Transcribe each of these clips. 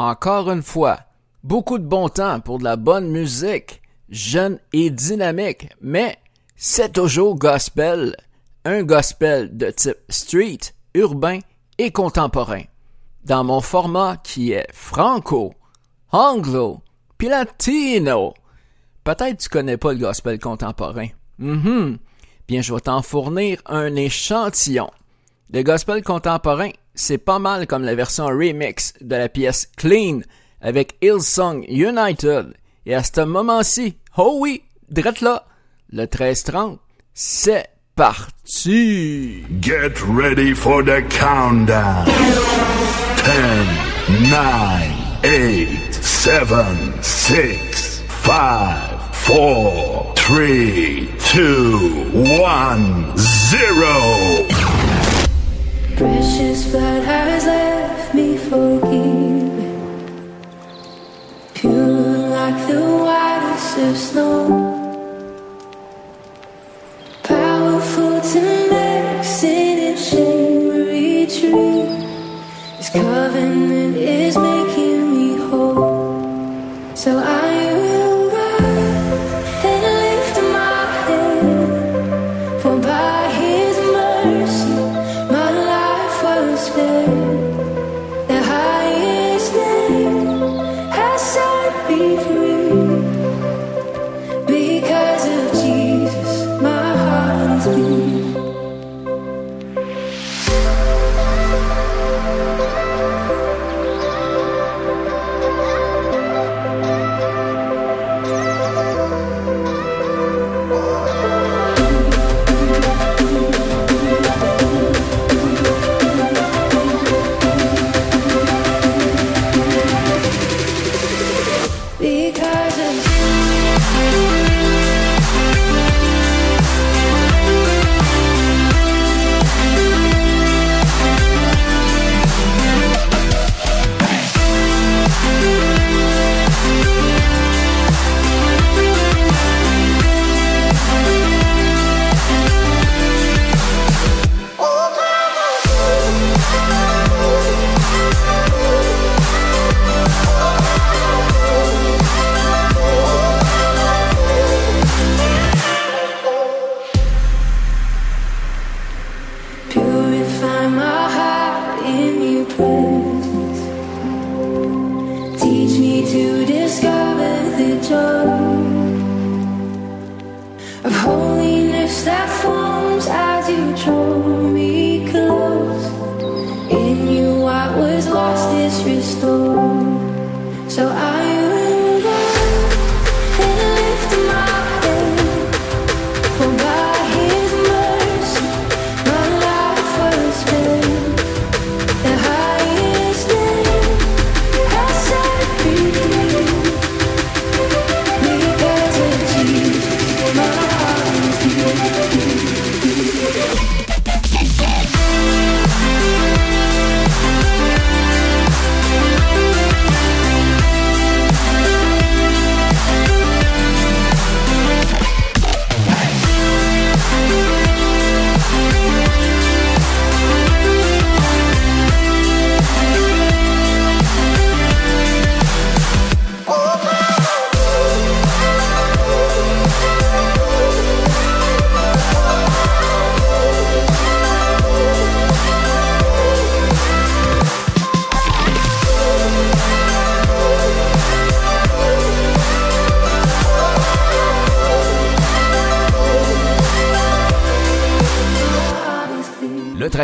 Encore une fois, beaucoup de bon temps pour de la bonne musique, jeune et dynamique, mais c'est toujours gospel, un gospel de type street, urbain et contemporain dans mon format qui est franco, anglo, puis latino. Peut-être tu connais pas le gospel contemporain. Mm Bien, je vais t'en fournir un échantillon. Le gospel contemporain, c'est pas mal comme la version remix de la pièce Clean avec Hillsong United. Et à ce moment-ci, oh oui, drette là, le 1330, c'est parti! Get ready for the countdown. 10, 9, 8, 7, 6, 5, 4, 3, 2, 1, 0. Precious blood has left me forgiven, pure like the whitest of snow. Powerful to make sin and shame retreat. His covenant is making me whole. So I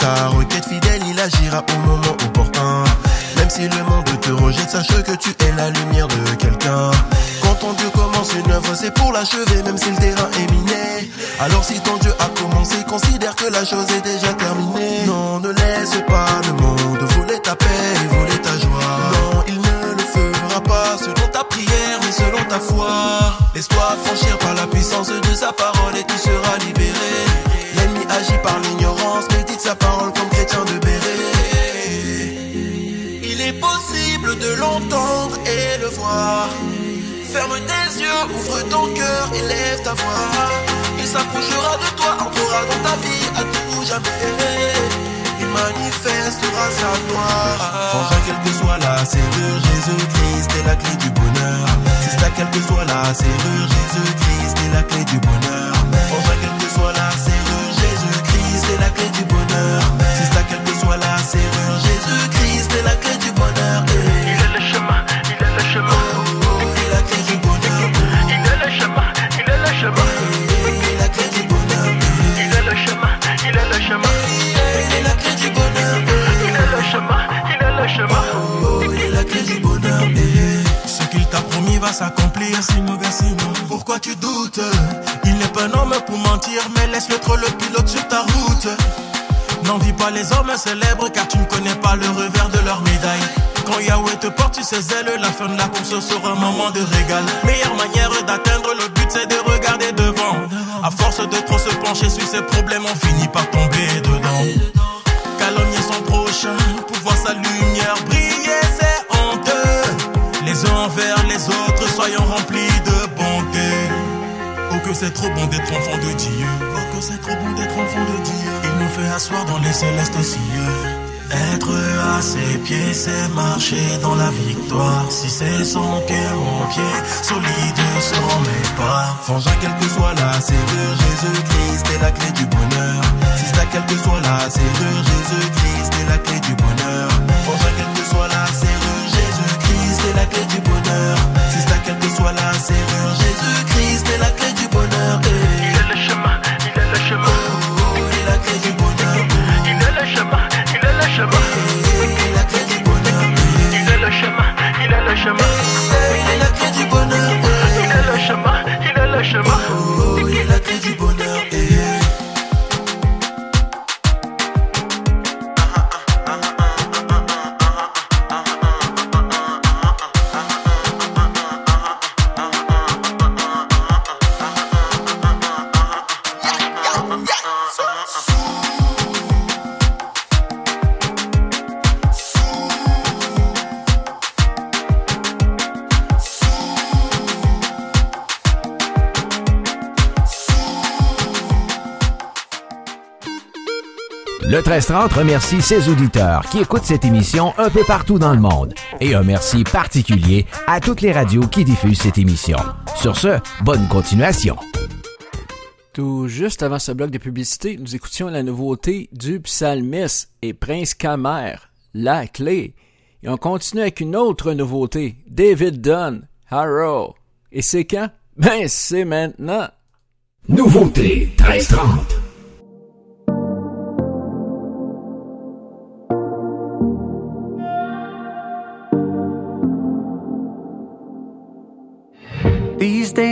Ta requête fidèle, il agira au moment opportun. Même si le monde te rejette, sache que tu es la lumière de quelqu'un. Quand ton Dieu commence une œuvre, c'est pour l'achever, même si le terrain est miné. Alors si ton Dieu a commencé, considère que la chose est déjà terminée. Non, ne laisse pas le monde voler ta paix et voler ta joie. Non, il ne le fera pas selon ta prière, mais selon ta foi. Laisse-toi franchir par la puissance de sa parole et Tes yeux, ouvre ton cœur et lève ta voix. Il s'approchera de toi, entrera dans ta vie à tout jamais. Il manifestera sa gloire. Frangin, quelle que soit la serrure, Jésus-Christ est la clé du bonheur. Si c'est quelle que soit la serrure, Jésus-Christ est la clé du bonheur. Frangin, quelle que soit la serrure, Jésus-Christ est la clé du bonheur. Si c'est quelle que soit la serrure, Jésus-Christ est la clé du bonheur. Il est la clé du bonheur. Il est le chemin, il est le chemin. Il est la clé du bonheur. Ce qu'il t'a promis va s'accomplir, sinon, sinon. Pourquoi tu doutes? Il n'est pas un homme pour mentir, mais laisse-le trop le pilote sur ta route. N'envie pas les hommes célèbres car tu ne connais pas le revers de leur médaille. Quand Yahweh te porte sur ses ailes, la fin de la course sera un moment de régal. Meilleure manière d'atteindre le but, c'est de regarder devant. À force de trop se pencher sur ses problèmes, on finit par tomber dedans. Calomnier son prochain pour voir sa lumière briller, c'est honteux. Les uns envers les autres, soyons remplis de bonté. Oh que c'est trop bon d'être enfant de Dieu. Oh que c'est trop bon d'être enfant de Dieu. Il nous fait asseoir dans les célestes cieux. Être à ses pieds, c'est marcher dans la victoire. Si c'est son pied, mon pied, solide seront mes pas. Frangin, quelle que soit la serrure, Jésus-Christ est la clé du bonheur. Si c'est quelle que soit la serrure, Jésus-Christ est la clé du bonheur. Frangin, quelle que soit la serrure, Jésus-Christ est la clé du bonheur. Si c'est quelle que soit la serrure, Jésus-Christ est la clé du bonheur. Il est le chemin, il est le chemin. il est la clé du bonheur. Il est le chemin, chemin. Il est la clé du bonheur. Il est le chemin, il est le chemin. Il est la clé du bonheur. Il est le chemin, il est le chemin. il est la clé du bonheur. Le 1330 remercie ses auditeurs qui écoutent cette émission un peu partout dans le monde. Et un merci particulier à toutes les radios qui diffusent cette émission. Sur ce, bonne continuation. Tout juste avant ce bloc de publicité, nous écoutions la nouveauté du psalmiste et Prince Camer, La Clé. Et on continue avec une autre nouveauté, David Dunn, Harrow. Et c'est quand? Ben, c'est maintenant. Nouveauté 1330.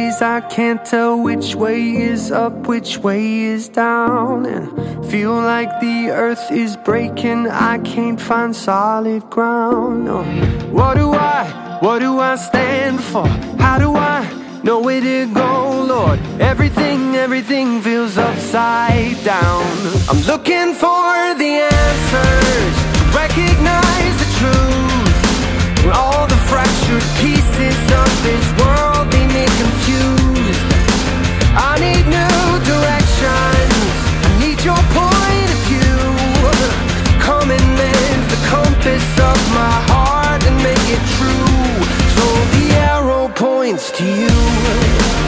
Days I can't tell which way is up, which way is down, and feel like the earth is breaking. I can't find solid ground. No. What do I, what do I stand for? How do I know where to go, Lord? Everything, everything feels upside down. I'm looking for the answers, recognize the truth. All the fractured pieces of this world surface of my heart and make it true. So the arrow points to you.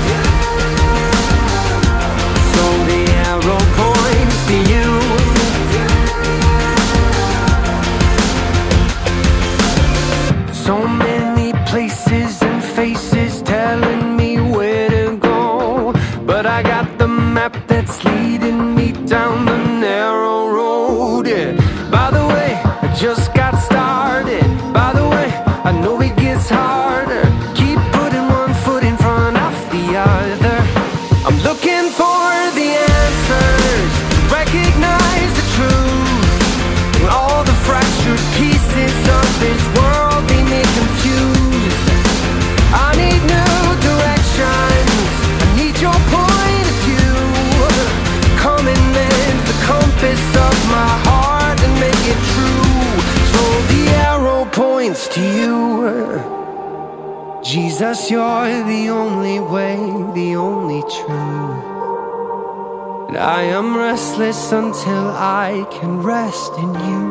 Jesus, you're the only way, the only truth. And I am restless until I can rest in you.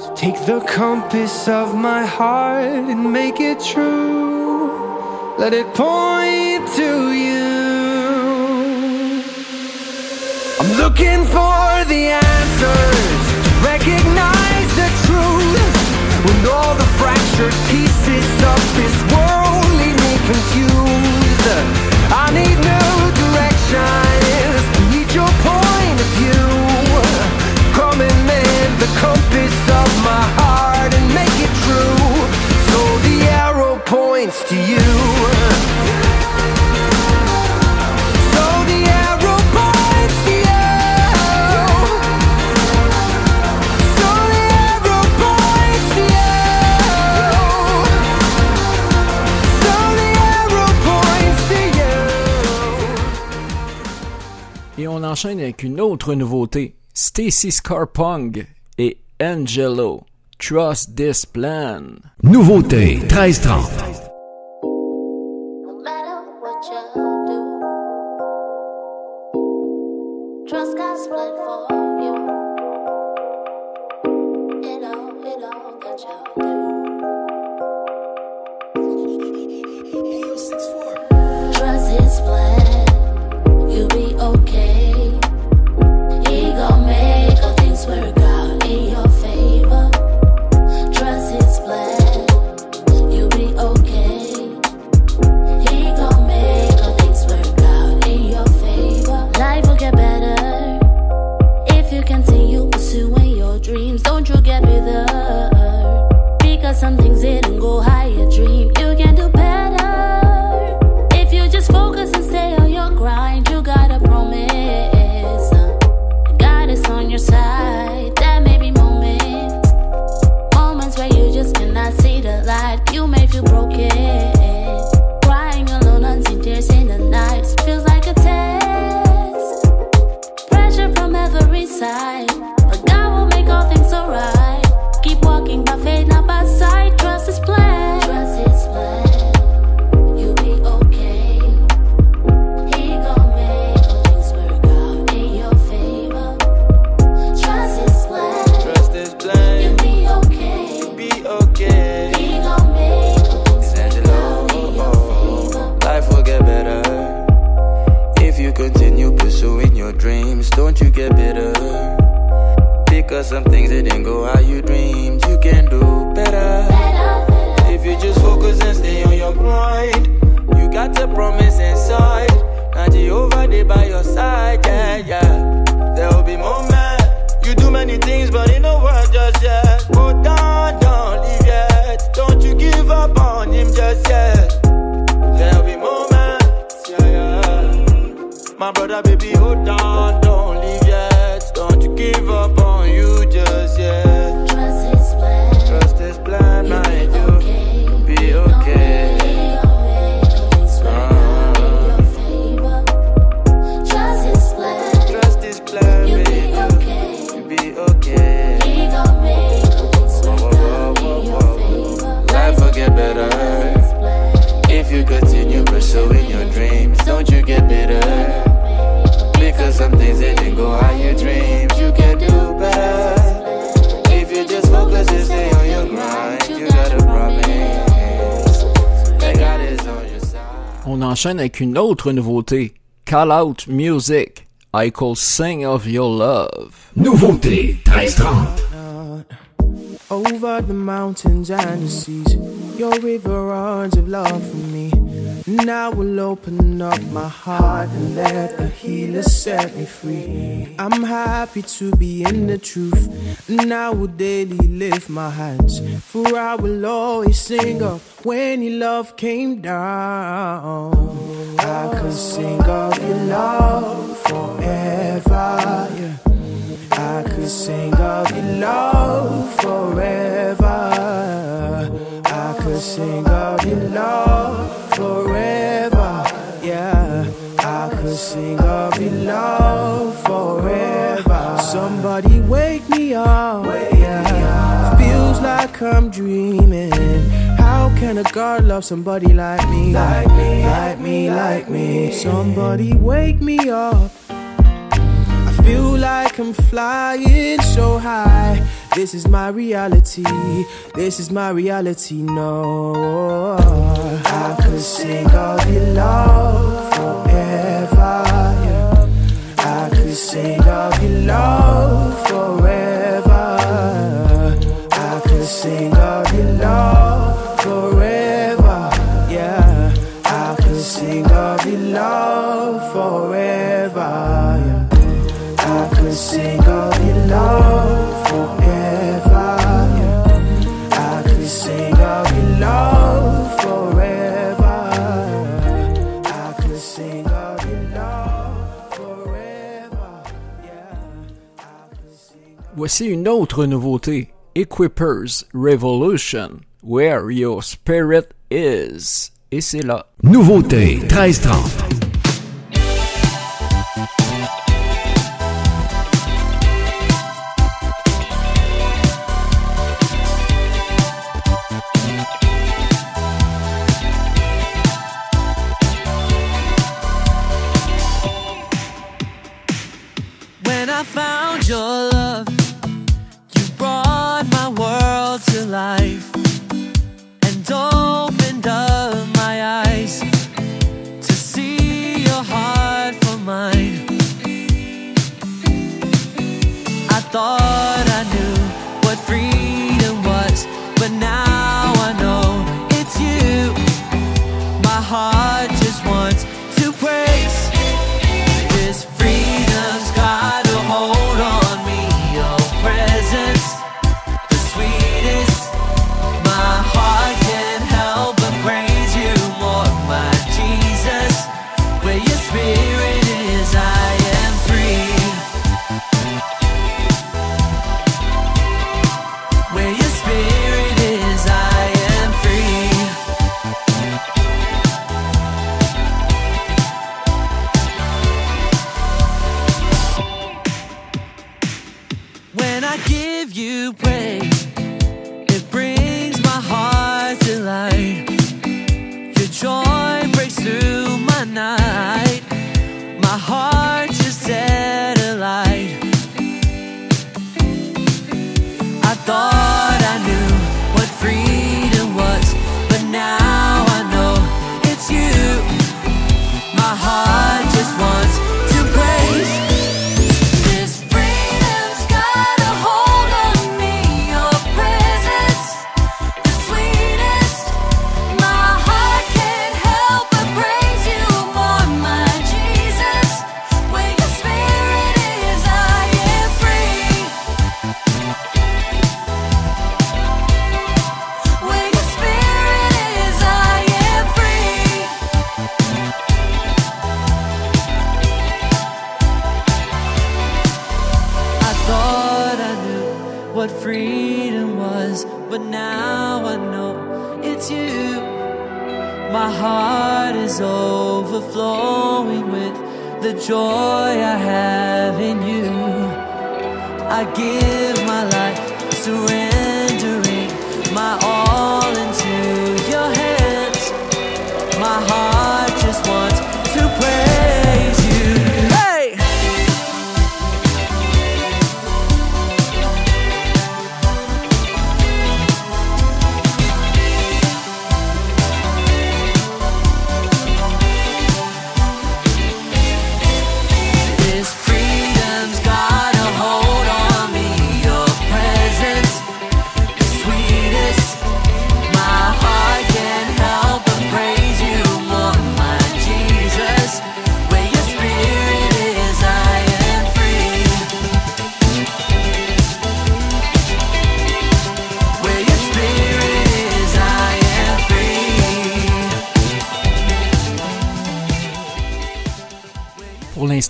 So take the compass of my heart and make it true. Let it point to you. I'm looking for the answers. Recognize. When all the fractured pieces of this world leave me confused. I need new enchaîne avec une autre nouveauté. Stacy Scarpong et Angelo. Trust this plan. Nouveauté 1330. dreams. Don't you get me there? continue pursuing your dreams. Don't you get bitter? Because some things they didn't go how you dreamed. You can do better. If you just focus and stay on your grind, you gotta promise. That God is on your side. On enchaîne avec une autre nouveauté. Call Out Music. I call Sing of Your Love. Nouveauté 1330. Over the mountains and the seas, your river runs of love for me. Now will open up my heart and let the healer set me free. I'm happy to be in the truth. Now will daily lift my hands, for I will always sing of when your love came down. I could sing of your love forever. Yeah. I could sing of your love forever. I could sing of your love forever. Yeah, I could sing of your love forever. Somebody wake me up. Yeah, feels like I'm dreaming. How can a God love somebody like me? Like me, like me, like me. Somebody wake me up. Feel like I'm flying so high. This is my reality. This is my reality. No, I could sing of your love forever. Yeah. I could sing of your love forever. Sing of your love forever. Yeah. I could sing of your love forever. I could sing of your love forever. Yeah. I could sing Voici une autre nouveauté. Equippers Revolution. Where Your Spirit Is. Et c'est là. Nouveauté 1330.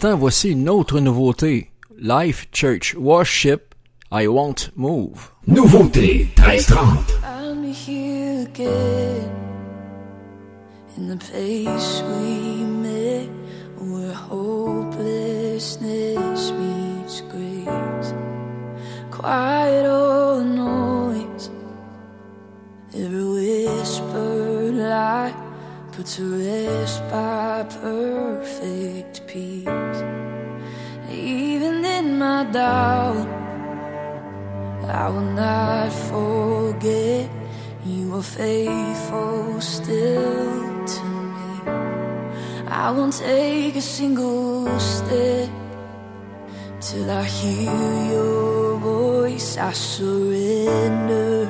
L'instant, voici une autre nouveauté. Life Church Worship, I Won't Move. Nouveauté 1330. I'm here again in the place we met where hopelessness meets grace. Quiet all noise, every whisper lie put to rest by perfect peace. Even in my doubt. I will not forget you are faithful still to me. I won't take a single step till I hear your voice. I surrender.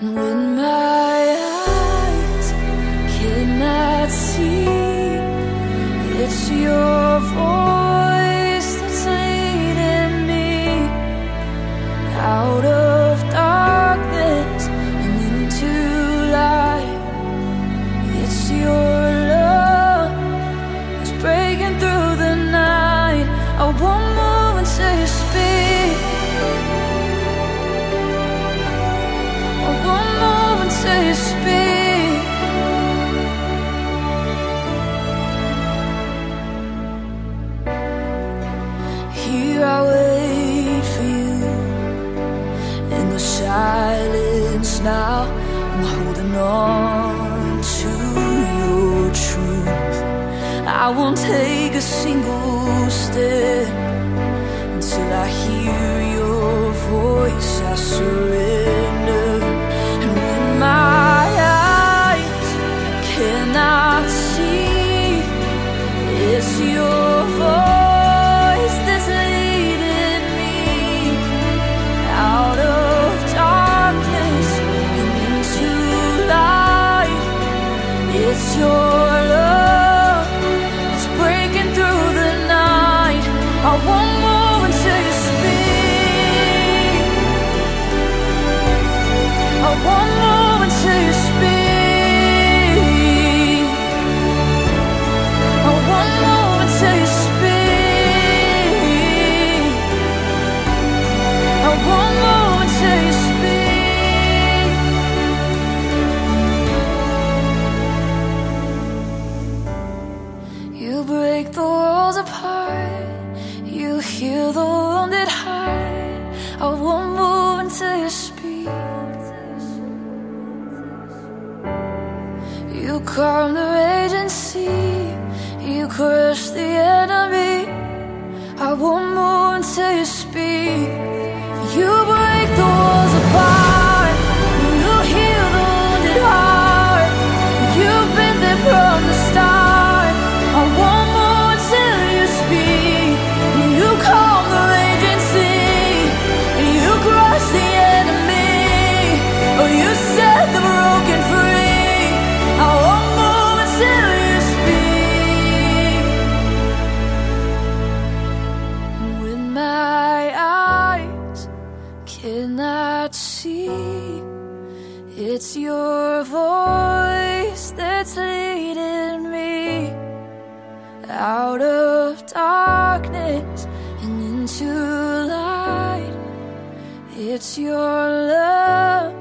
And when my eyes cannot see, it's your voice that's leading me out of now. I'm holding on to your truth. I won't take a single step until I hear your voice. I surrender. It's your love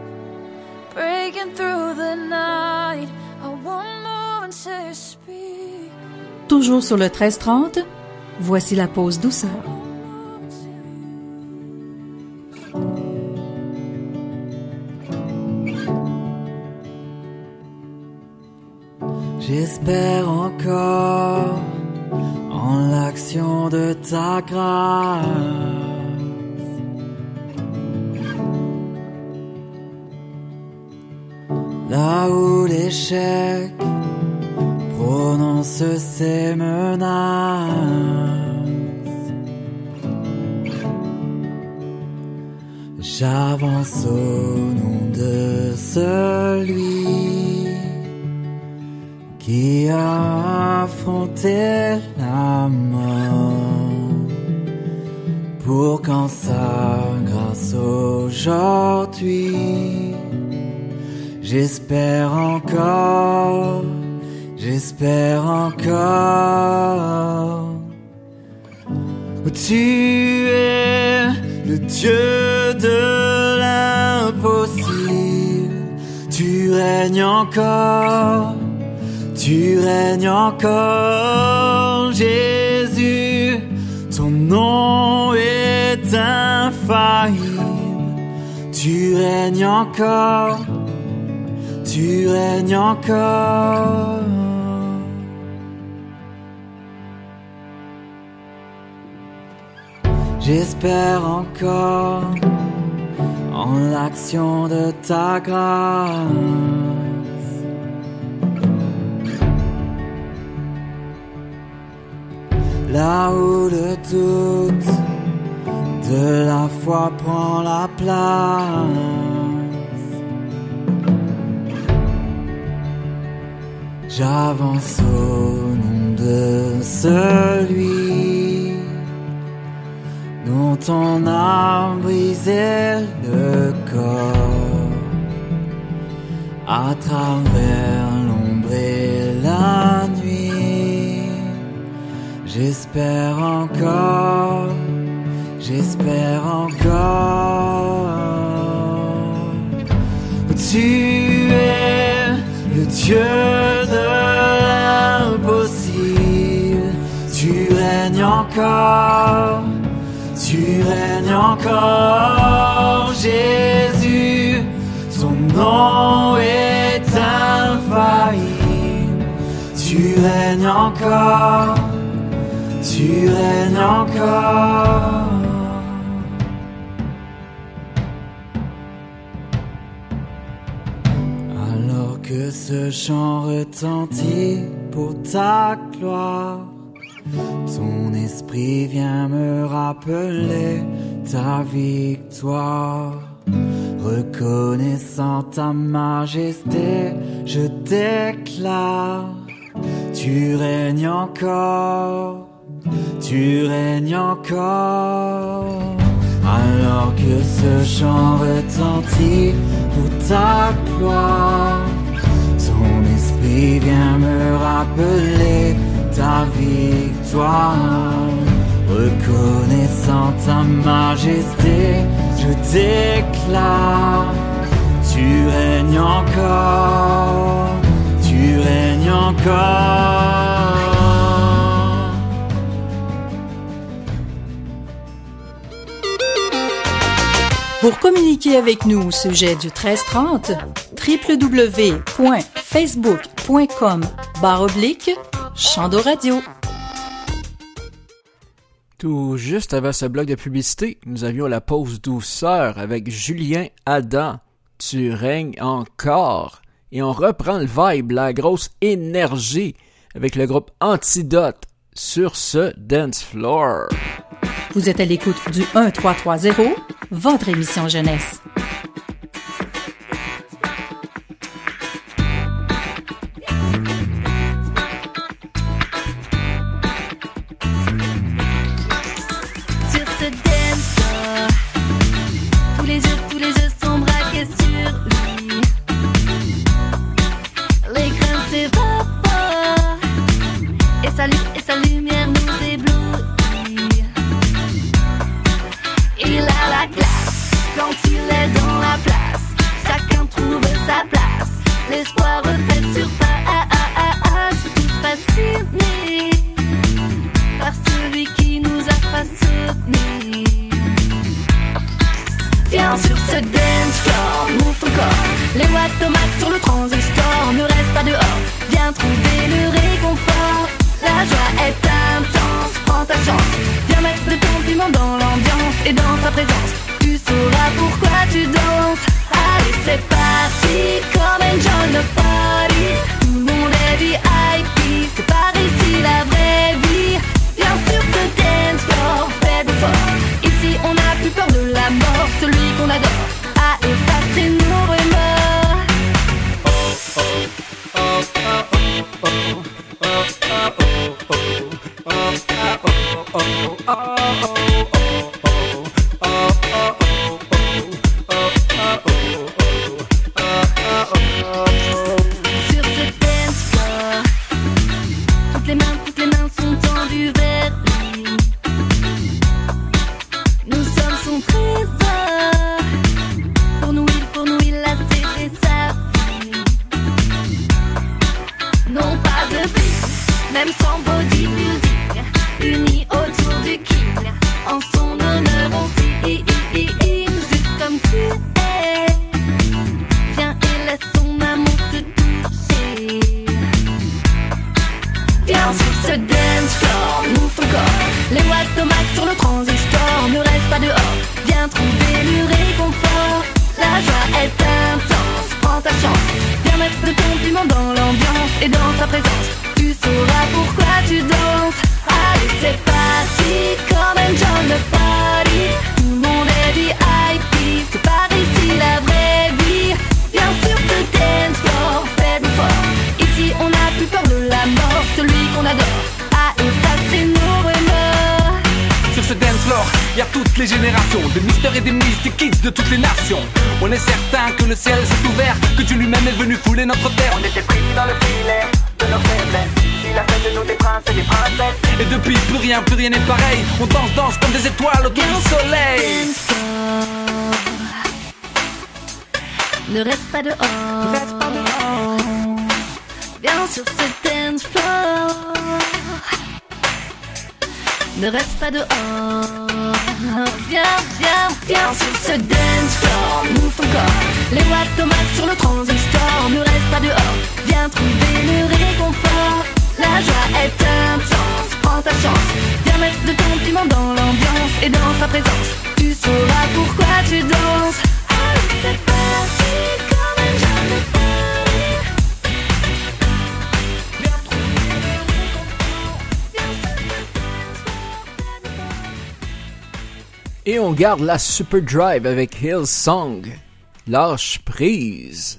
breaking through the night. I won't move until you speak. Toujours sur le 1330, voici la pause douceur. J'espère encore en l'action de ta grâce. Là où l'échec prononce ses menaces. J'avance au nom de celui qui a affronté la mort pour qu'en sa grâce aujourd'hui j'espère encore, j'espère encore Tu es le Dieu de l'impossible. Tu règnes encore, tu règnes encore, Jésus. Ton nom est infaillible. Tu règnes encore, tu règnes encore. J'espère encore en l'action de ta grâce. Là où le doute de la foi prend la place. J'avance au nom de celui dont on a brisé le corps à travers l'ombre et la nuit. J'espère encore, j'espère encore. Tu es Dieu de l'impossible, tu règnes encore. Tu règnes encore, Jésus, son nom est infaillible. Tu règnes encore, tu règnes encore. Que ce chant retentit pour ta gloire. Ton esprit vient me rappeler ta victoire. Reconnaissant ta majesté, je déclare, tu règnes encore, tu règnes encore. Alors que ce chant retentit pour ta gloire, esprit vient me rappeler ta victoire? Reconnaissant ta majesté, je déclare, tu règnes encore, tu règnes encore. Pour communiquer avec nous au sujet du 1330, www.facebook.com barre oblique Chando Radio. Tout juste avant ce bloc de publicité, nous avions la pause douceur avec Julien Adam. Tu règnes encore. Et on reprend le vibe, la grosse énergie avec le groupe Antidote sur ce dance floor. Vous êtes à l'écoute du 1330, votre émission jeunesse. Sur ce dance floor, move ton corps. Les watts tomates sur le transistor, ne reste pas dehors. Viens trouver le réconfort. La joie est intense, prends ta chance. Viens mettre de ton piment dans l'ambiance et dans sa présence. Tu sauras pourquoi tu danses. Allez, c'est parti, come and join the party. Tout le monde est VIP, c'est par ici la vraie vie. Viens sur ce dance floor, fais fort. On n'a plus peur de la mort. Celui qu'on adore a effacé nos remords. Y a toutes les générations, des mystères et des mythes, des kids de toutes les nations. On est certain que le ciel s'est ouvert, que Dieu lui-même est venu fouler notre terre. On était pris dans le filet de nos faiblesses. Il a fait de nous des princes et des princesses. Et depuis, plus rien, plus rien n'est pareil. On danse, danse comme des étoiles autour du soleil. Ne reste pas dehors. Reste pas dehors. Viens sur ce dance floor. Ne reste pas dehors. Viens, viens, viens sur ce dance floor. Move ton corps. Les watts sur le transistor. Ne reste pas dehors. Viens trouver le réconfort. La joie est intense. Prends ta chance. Viens mettre de ton piment dans l'ambiance et dans sa présence. Tu sauras pourquoi tu danses. C'est parti. Et on garde la Super Drive avec Hillsong. Lâche prise.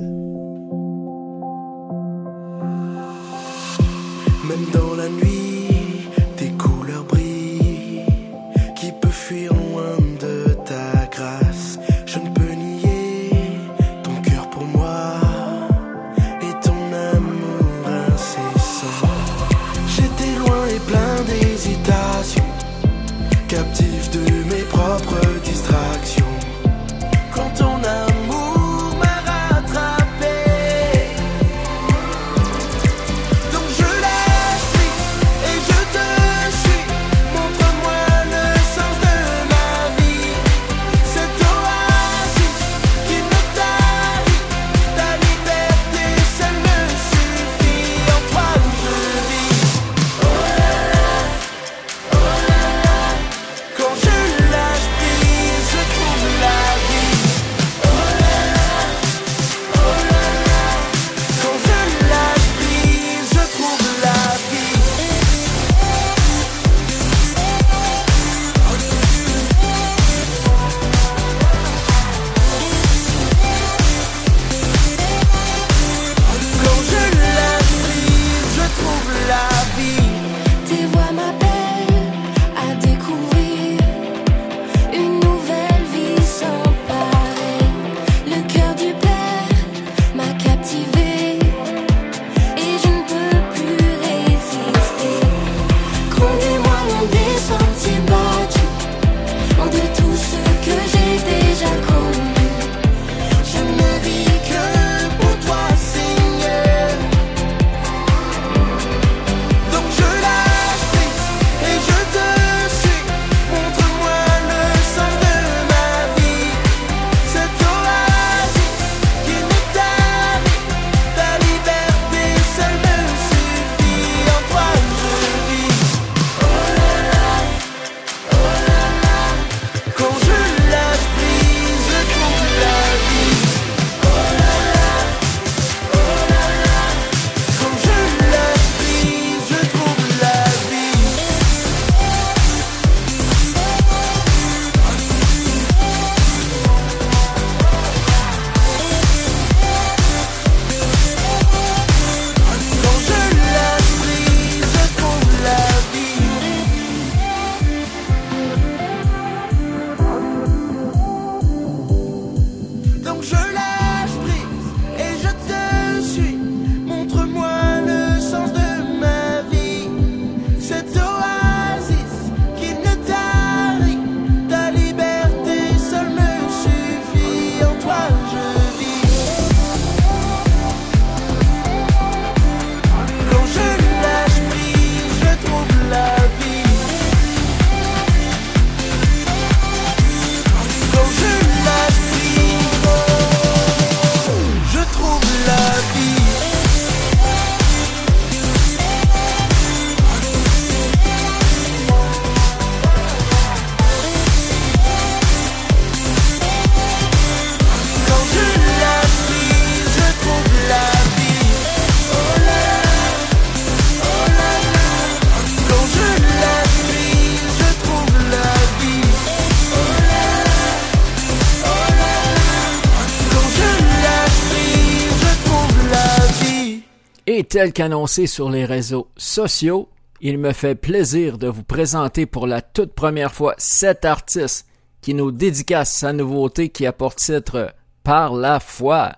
Tel qu'annoncé sur les réseaux sociaux, il me fait plaisir de vous présenter pour la toute première fois cet artiste qui nous dédicace sa nouveauté qui a pour titre Par la foi.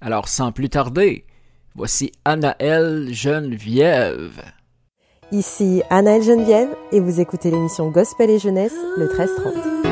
Alors sans plus tarder, voici Anaël Geneviève. Ici Anaël Geneviève et vous écoutez l'émission Gospel et Jeunesse le 1330.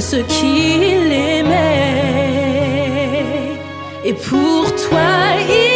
Ce qu'il aimait. Et pour toi, il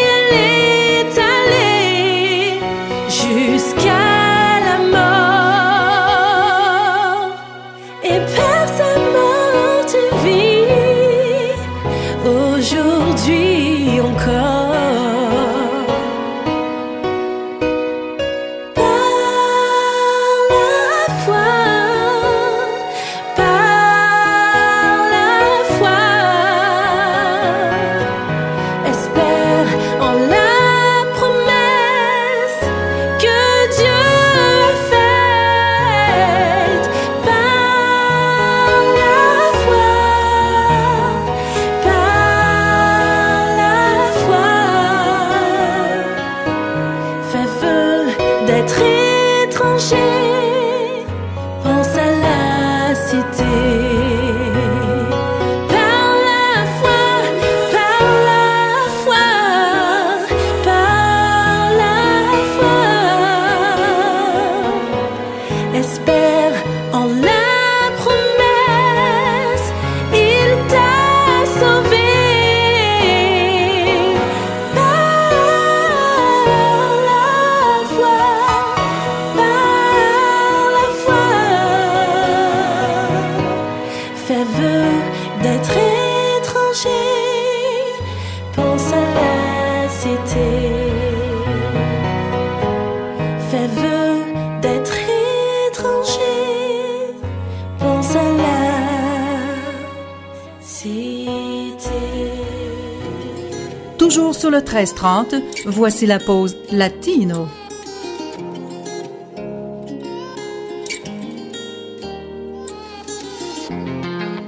Toujours sur le 1330, voici la pause latino.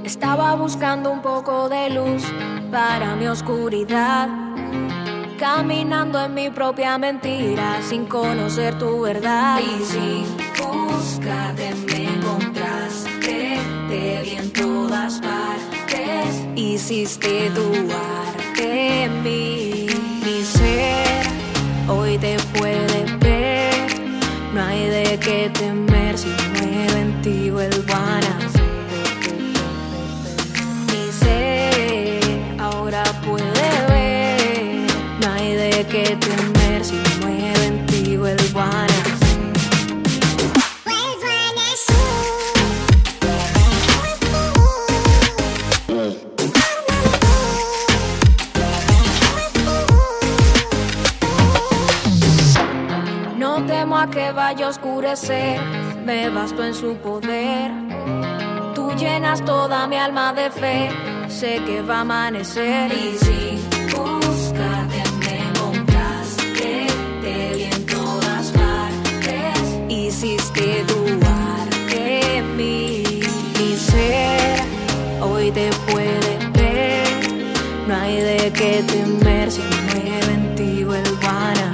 Estaba buscando un poco de luz para mi oscuridad. Caminando en mi propia mentira sin conocer tu verdad. Y sin buscarte me encontraste, te vi en todas partes. Hiciste tu mí. Mi ser hoy te puede ver. No hay de qué temer si muero en ti vuelvo a. me basto en su poder. Tú llenas toda mi alma de fe, sé que va a amanecer y si búscate me encontraste, te vi en todas partes, hiciste dudar de. Mi ser hoy te puede ver, no hay de qué temer si mueve en ti vuelvo a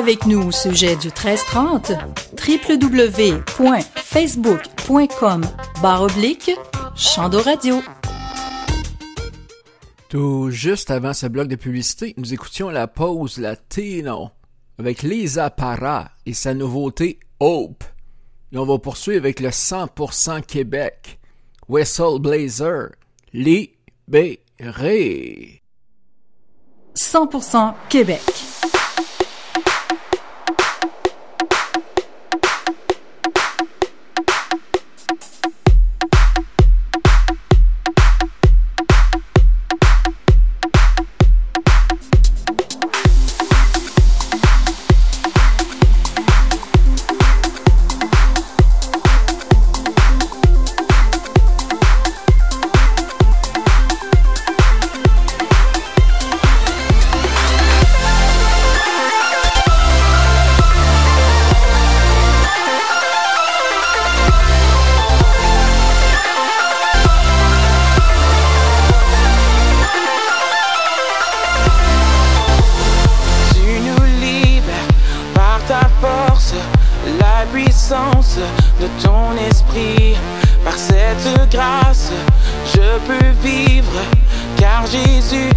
avec nous au sujet du 1330, www.facebook.com barre oblique Radio. Tout juste avant ce bloc de publicité, nous écoutions la pause latino avec Lisa Parra et sa nouveauté Hope. Et on va poursuivre avec le 100% Québec. Whistle Blazer. Libéré. 100% Québec. Jésus,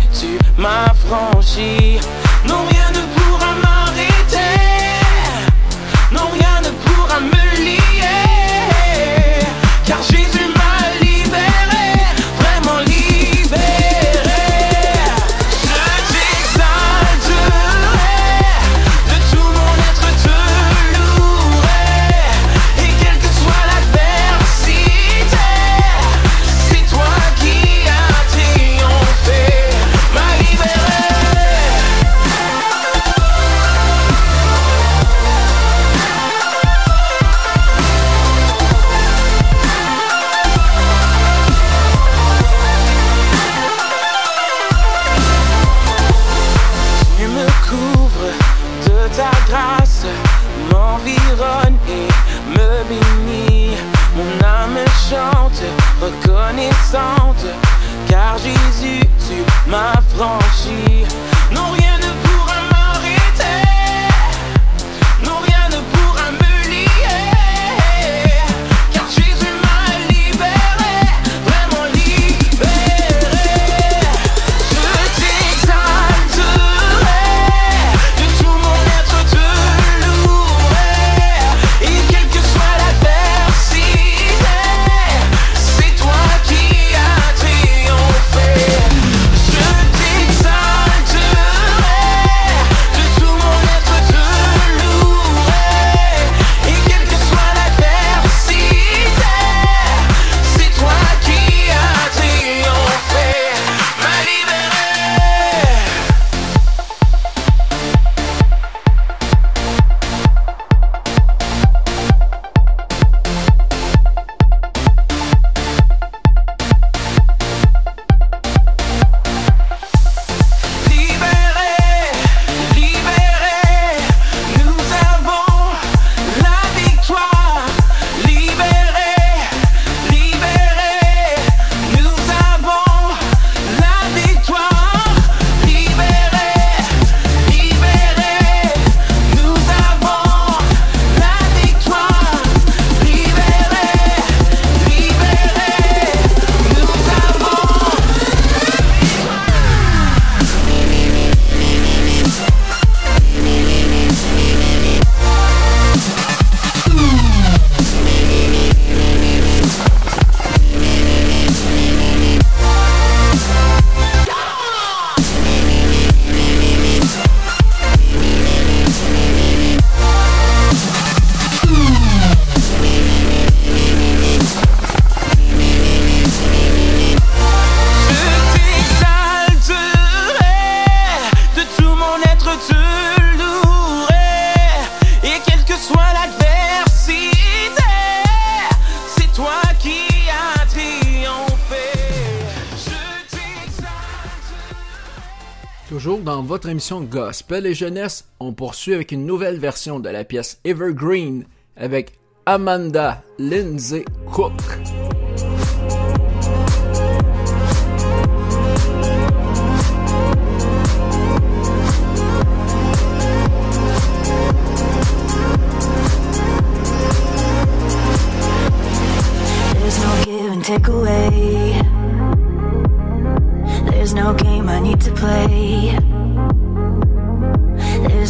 Gospel et Jeunesse, on poursuit avec une nouvelle version de la pièce Evergreen avec Amanda Lindsay Cook.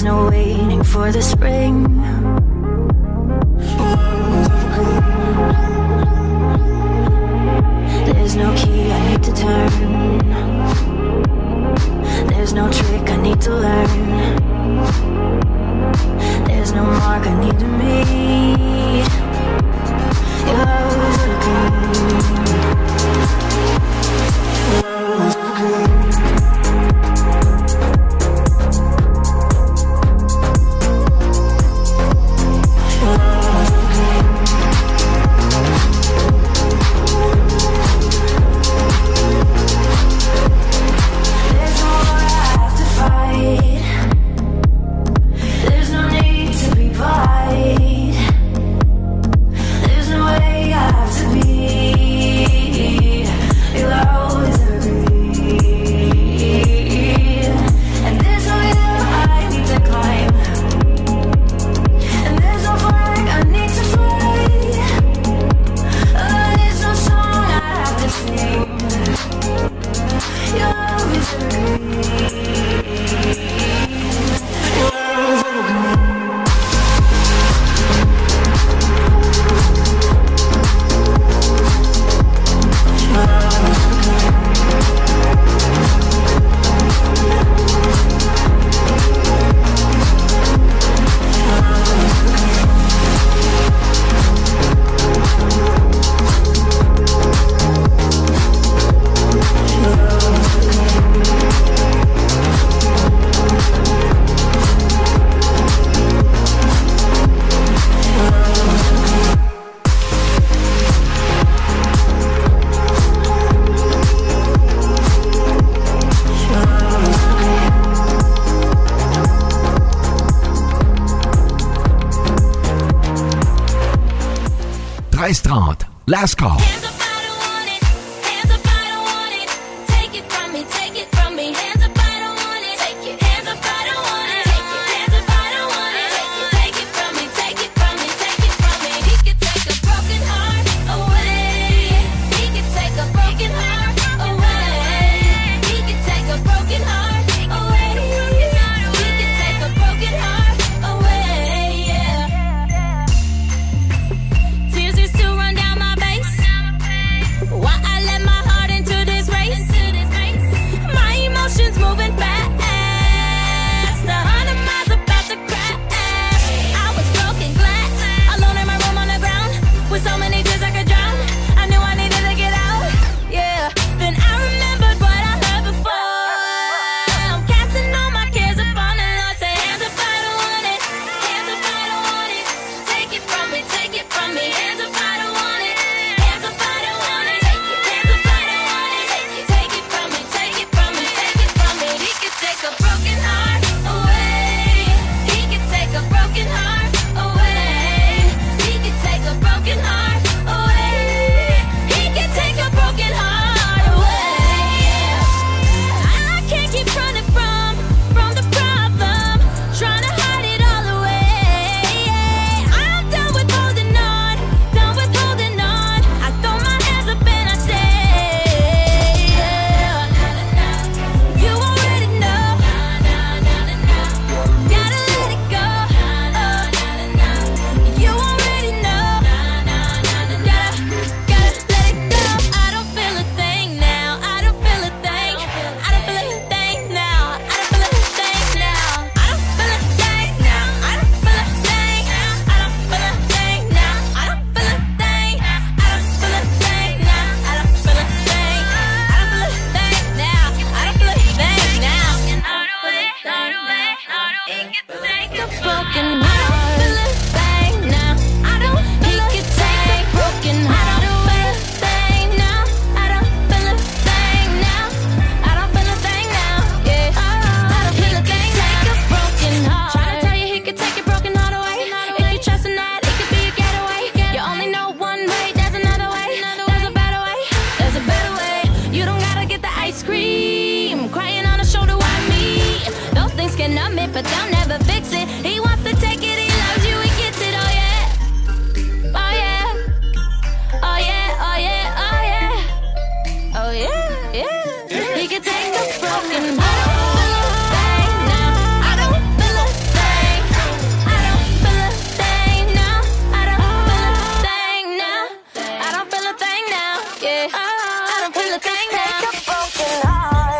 No waiting for the spring. There's no key I need to turn. There's no trick I need to learn. There's no mark I need to meet. You're looking.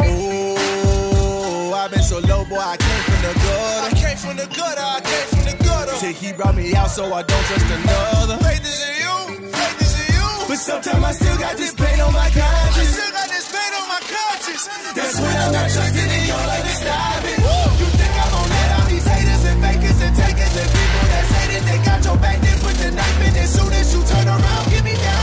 Ooh, I've been so low, boy, I came from the gutter. I came from the gutter, I came from the gutter. Till he brought me out, so I don't trust another. Faith is in you, faith is in you. But sometimes I still got this pain on my conscience. I still got this pain on my conscience. That's when I'm not trusting in your life to stop it. You think I'm gonna let all these haters and fakers and takers and people that say that they got your back, then put the knife in as soon as you turn around, get me down.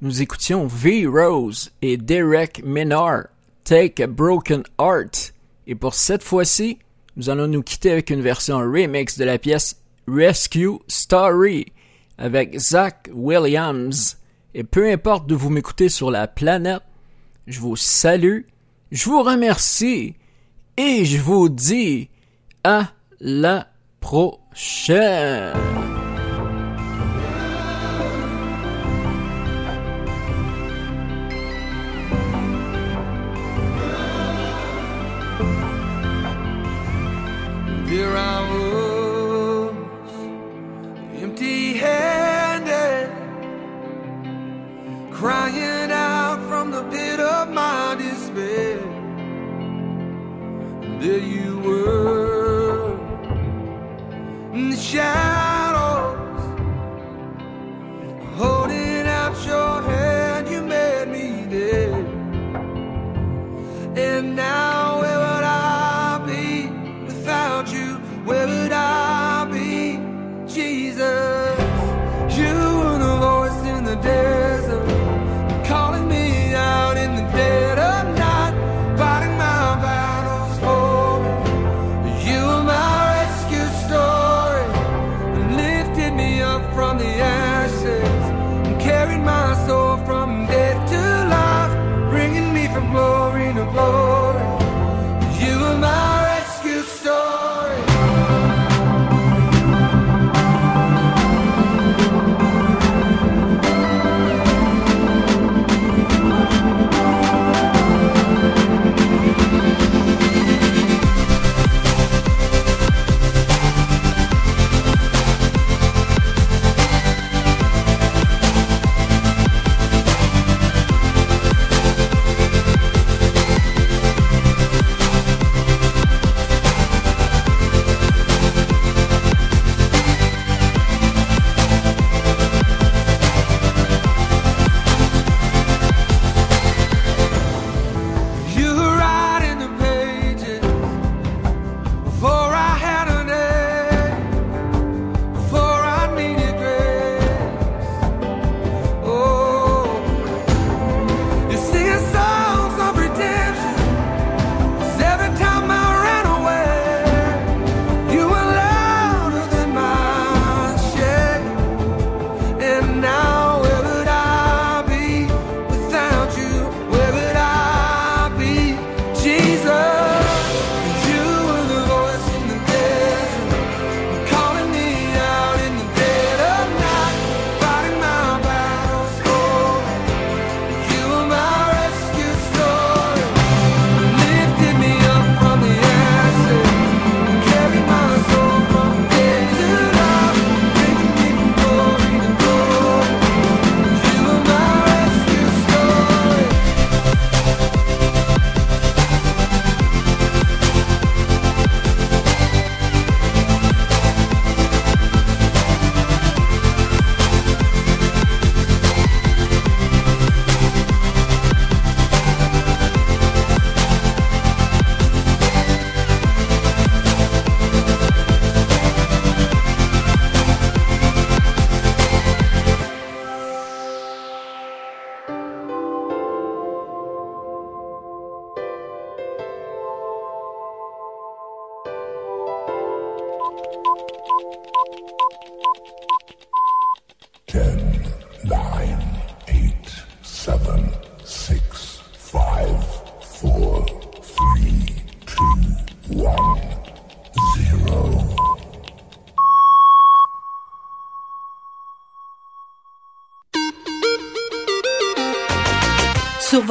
nous écoutions V-Rose et Derek Menard, Take a Broken Heart. Et pour cette fois-ci, nous allons nous quitter avec une version remix de la pièce Rescue Story avec Zach Williams. Et peu importe d'où vous m'écoutez sur la planète, je vous salue, je vous remercie et je vous dis à la prochaine. Was, empty handed, crying out from the pit of my despair. There you were, in the shadows,